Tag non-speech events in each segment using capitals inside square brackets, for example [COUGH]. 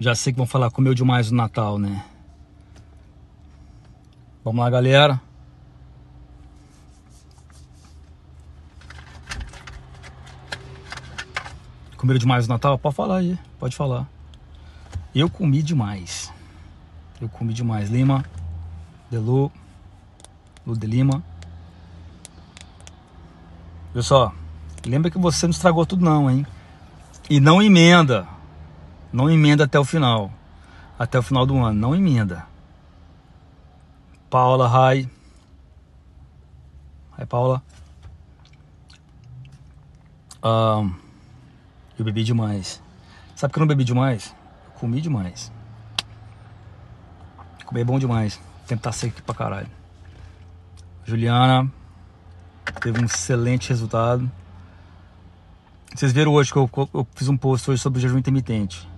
Já sei que vão falar comeu demais no Natal, né? Vamos lá, galera. Comeram demais no Natal? Pode falar aí, pode falar. Eu comi demais. Eu comi demais. Lima, Delu, Lu de Lima. Pessoal, lembra que você não estragou tudo não, hein? E não emenda. Não emenda até o final. Até o final do ano. Não emenda. Paula, hi. Hi, Paula. Um, eu bebi demais. Sabe que eu não bebi demais? Eu comi demais. Comer é bom demais. O tempo tá seco aqui pra caralho. Juliana teve um excelente resultado. Vocês viram hoje que eu, eu fiz um post hoje sobre jejum intermitente.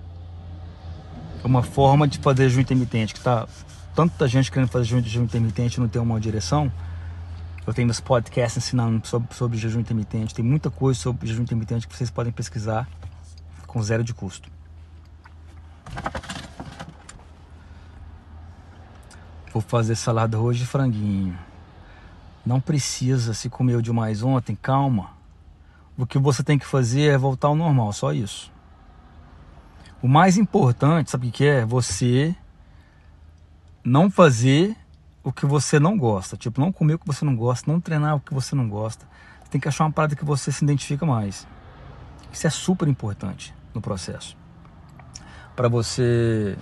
É uma forma de fazer jejum intermitente que tá tanta gente querendo fazer jejum intermitente e não tem uma direção. Eu tenho meus podcasts ensinando sobre, sobre jejum intermitente. Tem muita coisa sobre jejum intermitente que vocês podem pesquisar com zero de custo. Vou fazer salada hoje de franguinho. Não precisa se comeu demais ontem, calma. O que você tem que fazer é voltar ao normal, só isso. O mais importante, sabe o que é? Você não fazer o que você não gosta. Tipo, não comer o que você não gosta, não treinar o que você não gosta. Você tem que achar uma parada que você se identifica mais. Isso é super importante no processo. Para você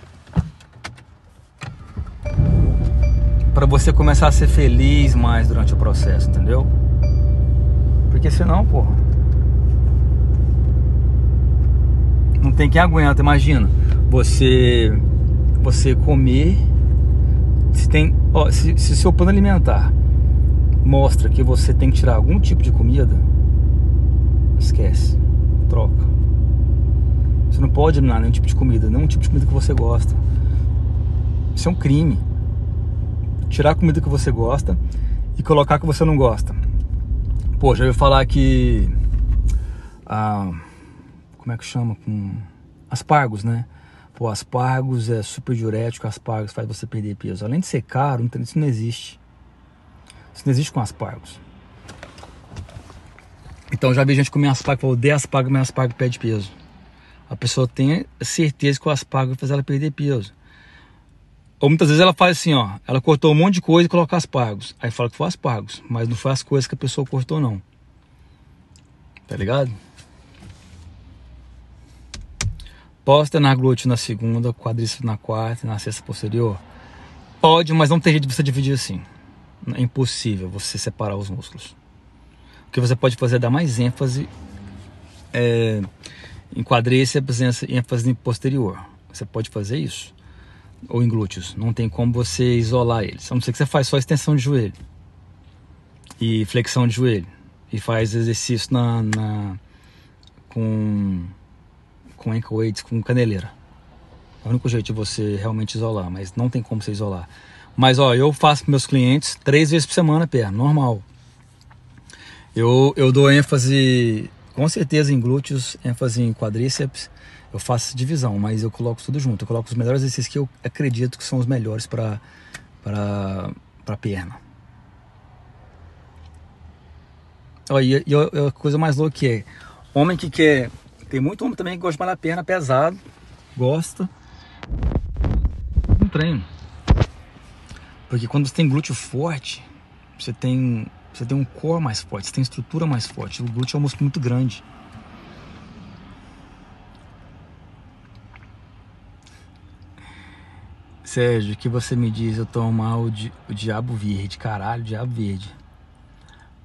para você começar a ser feliz mais durante o processo, entendeu? Porque senão, porra, não tem quem aguenta, imagina. Você você comer se tem, ó, se, se seu plano alimentar mostra que você tem que tirar algum tipo de comida, esquece, troca. Você não pode eliminar nenhum tipo de comida, nenhum tipo de comida que você gosta. Isso é um crime. Tirar a comida que você gosta e colocar que você não gosta. Pô, já ouviu falar que. Ah, como é que chama? Com aspargos, né? Pô, aspargos é super diurético, aspargos faz você perder peso. Além de ser caro, isso não existe. Isso não existe com aspargos. Então já vi gente comer aspargo, falou, odeia aspargo, mas aspargo perde peso. A pessoa tem certeza que o aspargo fazer ela perder peso. Ou muitas vezes ela faz assim, ó, ela cortou um monte de coisa e coloca aspargos. Aí fala que foi aspargos, mas não foi as coisas que a pessoa cortou não. Tá ligado? Posso treinar glúteo na segunda, quadríceps na quarta, na sexta posterior? Pode, mas não tem jeito de você dividir assim. É impossível você separar os músculos. O que você pode fazer é dar mais ênfase é, em quadríceps e ênfase em posterior. Você pode fazer isso. Ou em glúteos. Não tem como você isolar eles. A não ser que você faz só extensão de joelho. E flexão de joelho. E faz exercício na, na com com ankle weights, com caneleira. É o único jeito de você realmente isolar, mas não tem como você isolar. Mas ó, eu faço com meus clientes três vezes por semana perna, normal. Eu, eu dou ênfase, com certeza, em glúteos, ênfase em quadríceps. Eu faço divisão, mas eu coloco tudo junto. Eu coloco os melhores exercícios que eu acredito que são os melhores para para perna. Ó, e, e a coisa mais louca que é, homem que quer tem muito homem também que gosta de malhar perna pesado, gosta. Um treino. Porque quando você tem glúteo forte, você tem, você tem um core mais forte, você tem estrutura mais forte. O glúteo é um músculo muito grande. Sérgio, o que você me diz? Eu tomar o, di o diabo verde, caralho, diabo verde.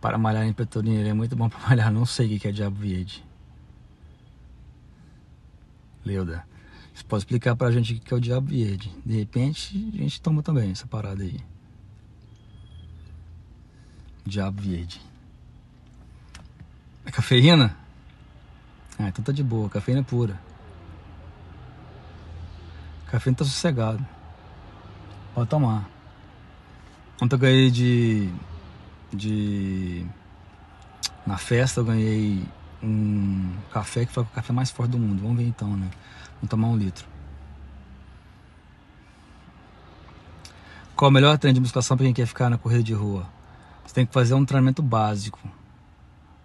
Para malhar em peitorinha, é muito bom para [LAUGHS] malhar. Não sei o que é diabo verde. Leuda, você pode explicar pra gente o que é o diabo verde? De repente, a gente toma também essa parada aí. Diabo verde. É cafeína? Ah, então tá de boa. Cafeína pura. Cafeína tá sossegado. Pode tomar. Ontem eu ganhei de. de. Na festa eu ganhei um café que foi o café mais forte do mundo. Vamos ver então, né? Vamos tomar um litro. Qual o melhor treino de musculação para quem quer ficar na corrida de rua? Você tem que fazer um treinamento básico,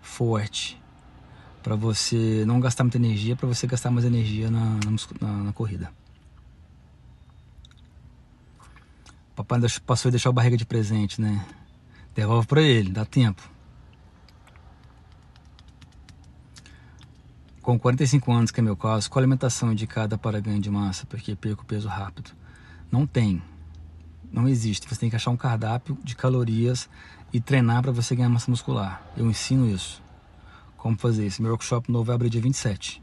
forte, para você não gastar muita energia, para você gastar mais energia na, na, na corrida. Papai passou a deixar o barriga de presente, né? Devolve para ele, dá tempo. Com 45 anos, que é meu caso, qual alimentação indicada para ganho de massa? Porque perco peso rápido. Não tem. Não existe. Você tem que achar um cardápio de calorias e treinar para você ganhar massa muscular. Eu ensino isso como fazer isso. Meu workshop novo vai abrir dia 27.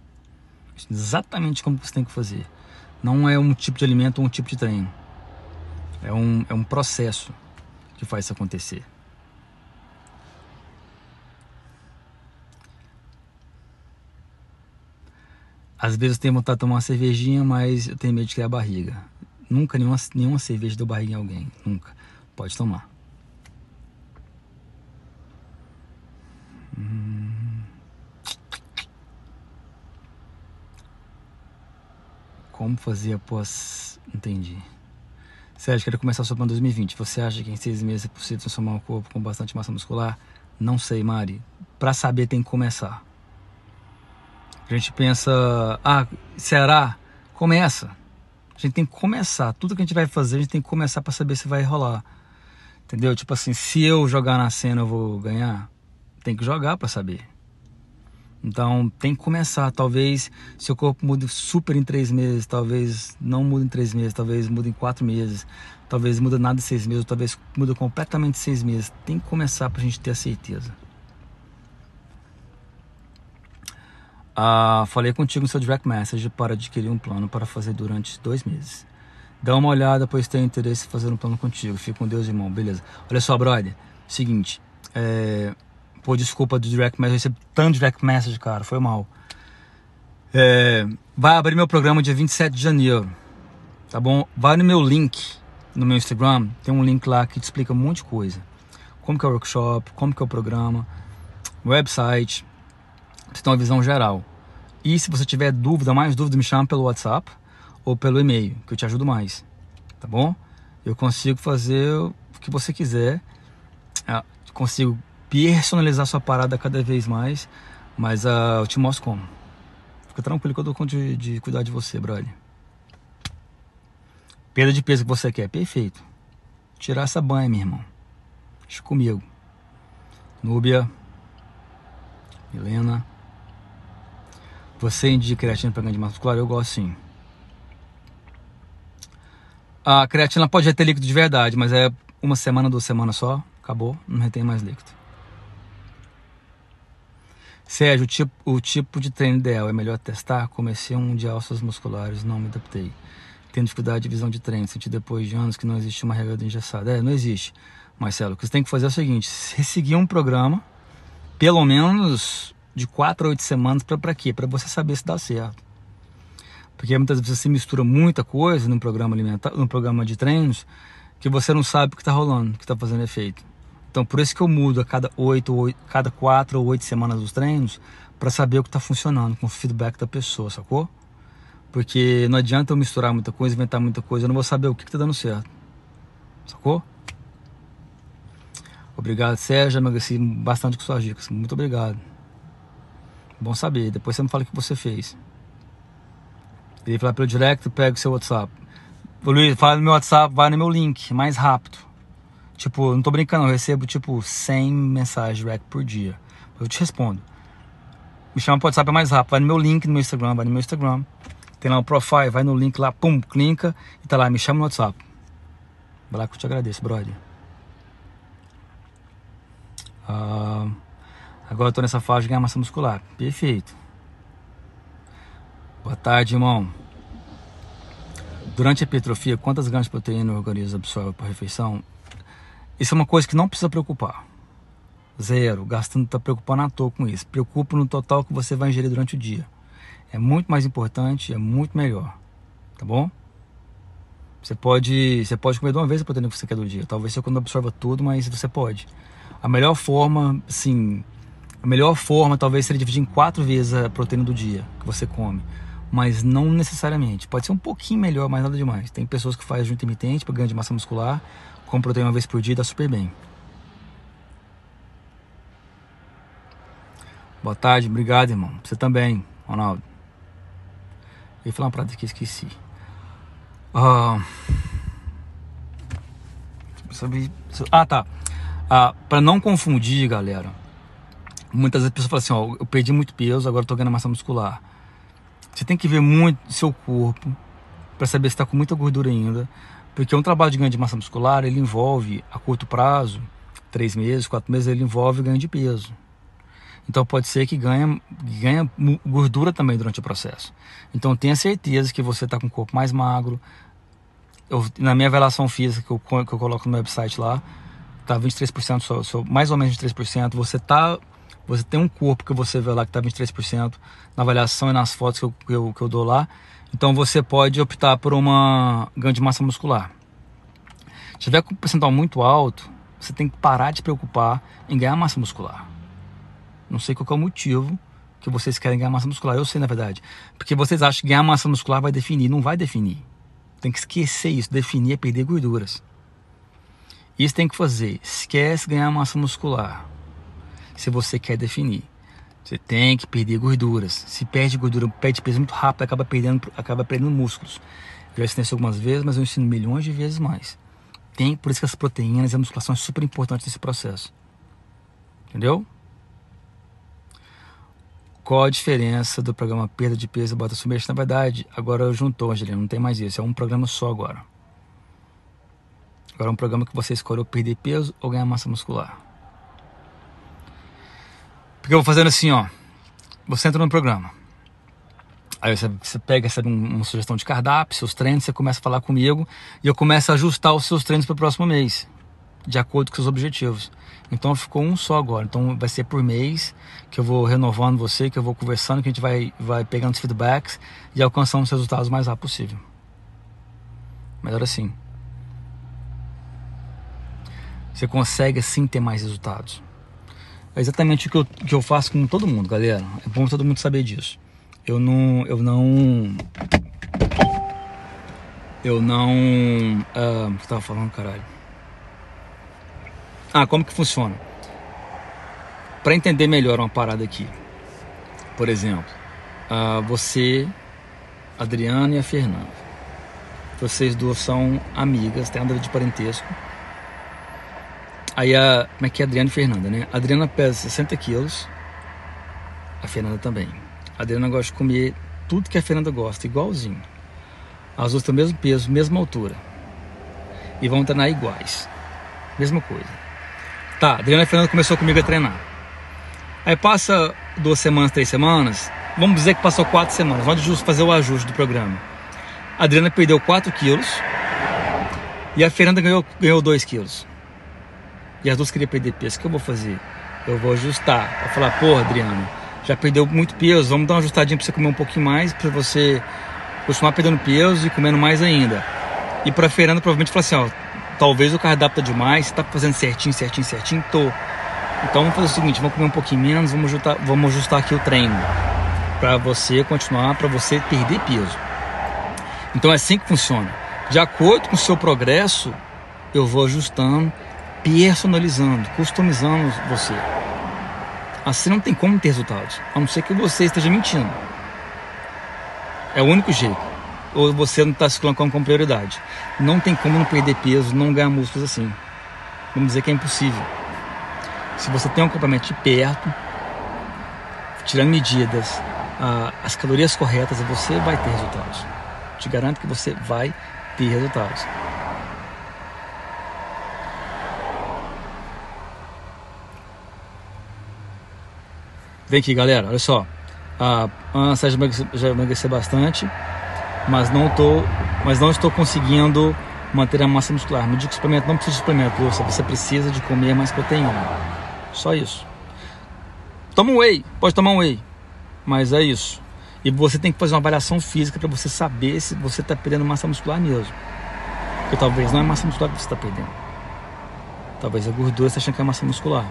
Exatamente como você tem que fazer. Não é um tipo de alimento ou um tipo de treino. É um, é um processo que faz isso acontecer. Às vezes eu tenho vontade de tomar uma cervejinha, mas eu tenho medo de criar barriga. Nunca nenhuma, nenhuma cerveja deu barriga em alguém. Nunca. Pode tomar. Hum. Como fazer após. Entendi. Sérgio, quero começar só para 2020. Você acha que em seis meses é possível transformar um corpo com bastante massa muscular? Não sei, Mari. Para saber, tem que começar. A gente pensa, ah, será? Começa. A gente tem que começar. Tudo que a gente vai fazer, a gente tem que começar para saber se vai rolar. Entendeu? Tipo assim, se eu jogar na cena, eu vou ganhar. Tem que jogar para saber. Então tem que começar. Talvez seu corpo mude super em três meses, talvez não mude em três meses, talvez mude em quatro meses, talvez mude nada em seis meses, talvez mude completamente em seis meses. Tem que começar para a gente ter a certeza. Ah, falei contigo no seu direct message para adquirir um plano para fazer durante dois meses. Dá uma olhada, pois tenho interesse em fazer um plano contigo. Fica com Deus, irmão. Beleza. Olha só, brother. Seguinte. É, Pô, desculpa do direct message, eu recebi tanto direct message, cara, foi mal. É, vai abrir meu programa dia 27 de janeiro, tá bom? Vai no meu link, no meu Instagram, tem um link lá que te explica um monte de coisa. Como que é o workshop, como que é o programa, website, você tem uma visão geral. E se você tiver dúvida, mais dúvida, me chama pelo WhatsApp ou pelo e-mail, que eu te ajudo mais, tá bom? Eu consigo fazer o que você quiser, ah, consigo personalizar sua parada cada vez mais, mas uh, eu te mostro como. Fica tranquilo que eu dou conta de, de cuidar de você, brother. Perda de peso que você quer, perfeito. Tirar essa banha, meu irmão. Deixa comigo. Núbia. Helena. Você indica creatina para ganho de massa muscular? Eu gosto sim. A creatina pode ter líquido de verdade, mas é uma semana, duas semanas só. Acabou, não retém mais líquido. Sérgio, o tipo, o tipo de treino ideal é melhor testar? Comecei um de alças musculares, não me adaptei. Tenho dificuldade de visão de treino, senti depois de anos que não existe uma regra engessada. É, não existe. Marcelo, o que você tem que fazer é o seguinte: seguir um programa, pelo menos de 4 a 8 semanas, para quê? Para você saber se dá certo. Porque muitas vezes você mistura muita coisa no programa alimentar, no programa de treinos, que você não sabe o que está rolando, o que está fazendo efeito. Então por isso que eu mudo a cada oito, oito cada quatro ou oito semanas os treinos para saber o que está funcionando com o feedback da pessoa, sacou? Porque não adianta eu misturar muita coisa, inventar muita coisa, eu não vou saber o que está dando certo, sacou? Obrigado, Sérgio, emagreci bastante com suas dicas, muito obrigado. Bom saber, depois você me fala o que você fez. Ele fala pelo direct, pega o seu WhatsApp. Luiz, fala no meu WhatsApp, vai no meu link, mais rápido. Tipo, não tô brincando, eu recebo tipo 100 mensagens direct por dia. Eu te respondo. Me chama pro WhatsApp é mais rápido. Vai no meu link no meu Instagram, vai no meu Instagram. Tem lá o profile, vai no link lá, pum, clica e tá lá, me chama no WhatsApp. Vai lá que eu te agradeço, brother. Uh, agora eu nessa fase de ganhar massa muscular. Perfeito. Boa tarde, irmão. Durante a hipertrofia, quantas gramas de proteína o organismo absorve por refeição? Isso é uma coisa que não precisa preocupar. Zero. Gastando, tá preocupando à toa com isso. Preocupa no total que você vai ingerir durante o dia. É muito mais importante, é muito melhor. Tá bom? Você pode, você pode comer de uma vez a proteína que você quer do dia. Talvez você não absorva tudo, mas você pode. A melhor forma, sim, a melhor forma talvez seria dividir em quatro vezes a proteína do dia que você come. mas não necessariamente. Pode ser um pouquinho melhor, mas nada demais. Tem pessoas que fazem jejum intermitente para ganho de massa muscular, com proteína uma vez por dia, dá super bem. Boa tarde, obrigado, irmão. Você também, Ronaldo. Eu ia falar uma parada que esqueci. Uh... Ah, tá. Ah, para não confundir, galera. Muitas vezes a pessoa fala assim, ó, eu perdi muito peso, agora tô ganhando massa muscular. Você tem que ver muito seu corpo para saber se está com muita gordura ainda, porque um trabalho de ganho de massa muscular ele envolve a curto prazo, três meses, quatro meses, ele envolve ganho de peso. Então pode ser que ganha, ganha gordura também durante o processo. Então tenha certeza que você está com o corpo mais magro. Eu, na minha avaliação física que eu, que eu coloco no website lá, tá 23%, só, só, mais ou menos 23%. Você tá você tem um corpo que você vê lá que está 23% na avaliação e nas fotos que eu, eu, que eu dou lá. Então você pode optar por uma ganho de massa muscular. Se tiver com um percentual muito alto, você tem que parar de se preocupar em ganhar massa muscular. Não sei qual é o motivo que vocês querem ganhar massa muscular. Eu sei, na verdade. Porque vocês acham que ganhar massa muscular vai definir. Não vai definir. Tem que esquecer isso. Definir é perder gorduras. Isso tem que fazer. Esquece ganhar massa muscular se você quer definir. Você tem que perder gorduras. Se perde gordura, perde peso muito rápido, acaba perdendo, acaba perdendo músculos. Eu já ensinei isso algumas vezes, mas eu ensino milhões de vezes mais. Tem, por isso que as proteínas e a musculação é super importante nesse processo. Entendeu? Qual a diferença do programa Perda de Peso e Bota Submerso? Na verdade, agora juntou, Angelina, não tem mais isso. É um programa só agora. Agora é um programa que você escolheu perder peso ou ganhar massa muscular. Porque eu vou fazendo assim, ó. Você entra no programa. Aí você, você pega essa, uma sugestão de cardápio, seus treinos, você começa a falar comigo e eu começo a ajustar os seus treinos para o próximo mês, de acordo com seus objetivos. Então ficou um só agora. Então vai ser por mês que eu vou renovando você, que eu vou conversando, que a gente vai, vai pegando os feedbacks e alcançando os resultados o mais rápido possível. Melhor assim. Você consegue assim ter mais resultados. É exatamente o que eu, que eu faço com todo mundo, galera. É bom todo mundo saber disso. Eu não. Eu não. Eu não. Uh, o que eu tava falando, caralho? Ah, como que funciona? Para entender melhor uma parada aqui. Por exemplo, uh, você, Adriana e a Fernanda. Vocês duas são amigas, tem nada de parentesco Aí a. Como é que é Adriana e Fernanda, né? A Adriana pesa 60 quilos. A Fernanda também. A Adriana gosta de comer tudo que a Fernanda gosta, igualzinho. As duas têm o mesmo peso, mesma altura. E vão treinar iguais. Mesma coisa. Tá, a Adriana e a Fernanda começou comigo a treinar. Aí passa duas semanas, três semanas. Vamos dizer que passou quatro semanas. Vamos fazer o ajuste do programa. A Adriana perdeu 4 quilos. E a Fernanda ganhou, ganhou 2 quilos e as duas queriam perder peso, o que eu vou fazer? Eu vou ajustar. Vou falar, porra, Adriano, já perdeu muito peso, vamos dar uma ajustadinha para você comer um pouquinho mais, para você continuar perdendo peso e comendo mais ainda. E para Fernanda provavelmente falar assim, ó, talvez o cardápio tá demais, você tá fazendo certinho, certinho, certinho, tô. Então vamos fazer o seguinte, vamos comer um pouquinho menos, vamos ajustar, vamos ajustar aqui o treino para você continuar, para você perder peso. Então é assim que funciona. De acordo com o seu progresso, eu vou ajustando personalizando, customizando você. Assim não tem como ter resultados, a não ser que você esteja mentindo. É o único jeito. Ou você não está se colocando como prioridade. Não tem como não perder peso, não ganhar músculos assim. Vamos dizer que é impossível. Se você tem um acompanhamento de perto, tirando medidas, as calorias corretas, você vai ter resultados. Te garanto que você vai ter resultados. Vem aqui, galera, olha só. A Ana já emagreceu bastante, mas não, tô, mas não estou conseguindo manter a massa muscular. Me diga que suplemento não precisa de suplemento. Você precisa de comer mais proteína. Só isso. Toma um whey, pode tomar um whey, mas é isso. E você tem que fazer uma avaliação física para você saber se você está perdendo massa muscular mesmo. Porque talvez não é massa muscular que você está perdendo. Talvez a gordura você achando que é massa muscular.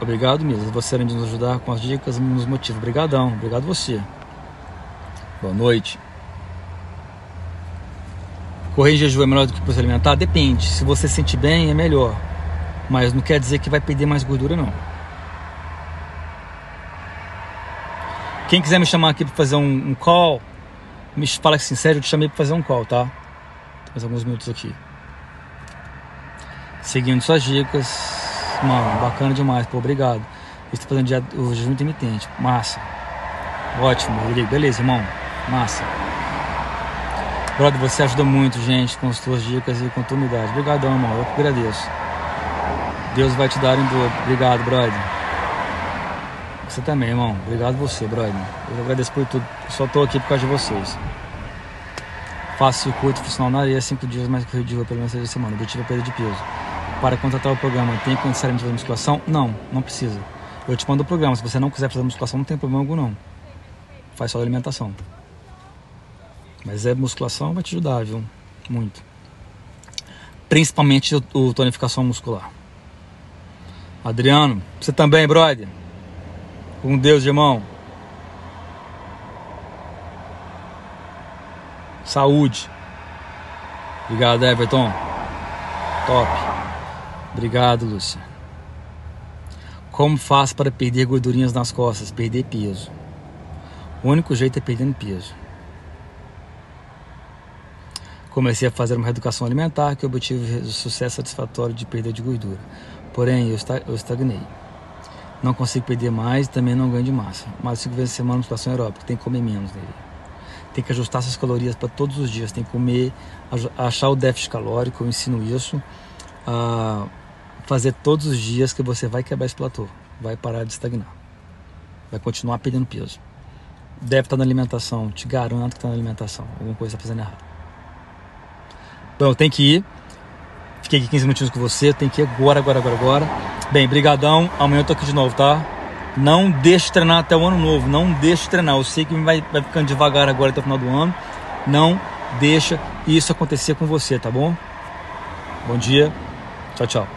Obrigado mesmo. Você além de nos ajudar com as dicas, nos motiva. Obrigadão. Obrigado você. Boa noite. Correr em jejum é melhor do que se alimentar? Depende. Se você se sentir bem, é melhor. Mas não quer dizer que vai perder mais gordura, não. Quem quiser me chamar aqui para fazer um, um, call, me fala assim, sério, eu te chamei para fazer um call, tá? Mais alguns minutos aqui. Seguindo suas dicas. Mano, bacana demais, pô, obrigado. Estou fazendo o jejum intermitente. Massa. Ótimo, Rodrigo. Beleza, irmão. Massa. Brother, você ajuda muito, gente, com as suas dicas e com a tua humildade. Obrigadão, irmão. Eu que agradeço. Deus vai te dar em dobro. Obrigado, brother. Você também, irmão. Obrigado você, brother. Eu agradeço por tudo. Só tô aqui por causa de vocês. Faço circuito funcional na areia cinco dias mais corrido de rua pelo menos seis semana. Objetivo é perda de peso. Para contratar o programa, tem que necessariamente fazer musculação? Não, não precisa. Eu te mando o programa. Se você não quiser fazer musculação, não tem problema algum não. Faz só alimentação. Mas é musculação vai te ajudar, viu? Muito. Principalmente o, tonificação muscular. Adriano, você também, brother. Com Deus, irmão. Saúde. Obrigado, Everton. Top. Obrigado, Lúcia. Como faz para perder gordurinhas nas costas? Perder peso. O único jeito é perdendo peso. Comecei a fazer uma reeducação alimentar que obtive sucesso satisfatório de perda de gordura. Porém, eu estagnei. Não consigo perder mais e também não ganho de massa. Mas cinco vezes por semana musculação aeróbica, tem que comer menos nele. Tem que ajustar essas calorias para todos os dias. Tem que comer, achar o déficit calórico, eu ensino isso. A fazer todos os dias que você vai quebrar esse platô. Vai parar de estagnar. Vai continuar perdendo peso. Deve estar na alimentação, te garanto que está na alimentação. Alguma coisa está fazendo errado. Bom, eu tenho que ir. Fiquei aqui 15 minutinhos com você, tem que ir agora, agora, agora, agora. Bem, brigadão. Amanhã eu tô aqui de novo, tá? Não deixe de treinar até o ano novo. Não deixe de treinar. Eu sei que vai, vai ficando devagar agora até o final do ano. Não deixa isso acontecer com você, tá bom? Bom dia. Tchau, tchau.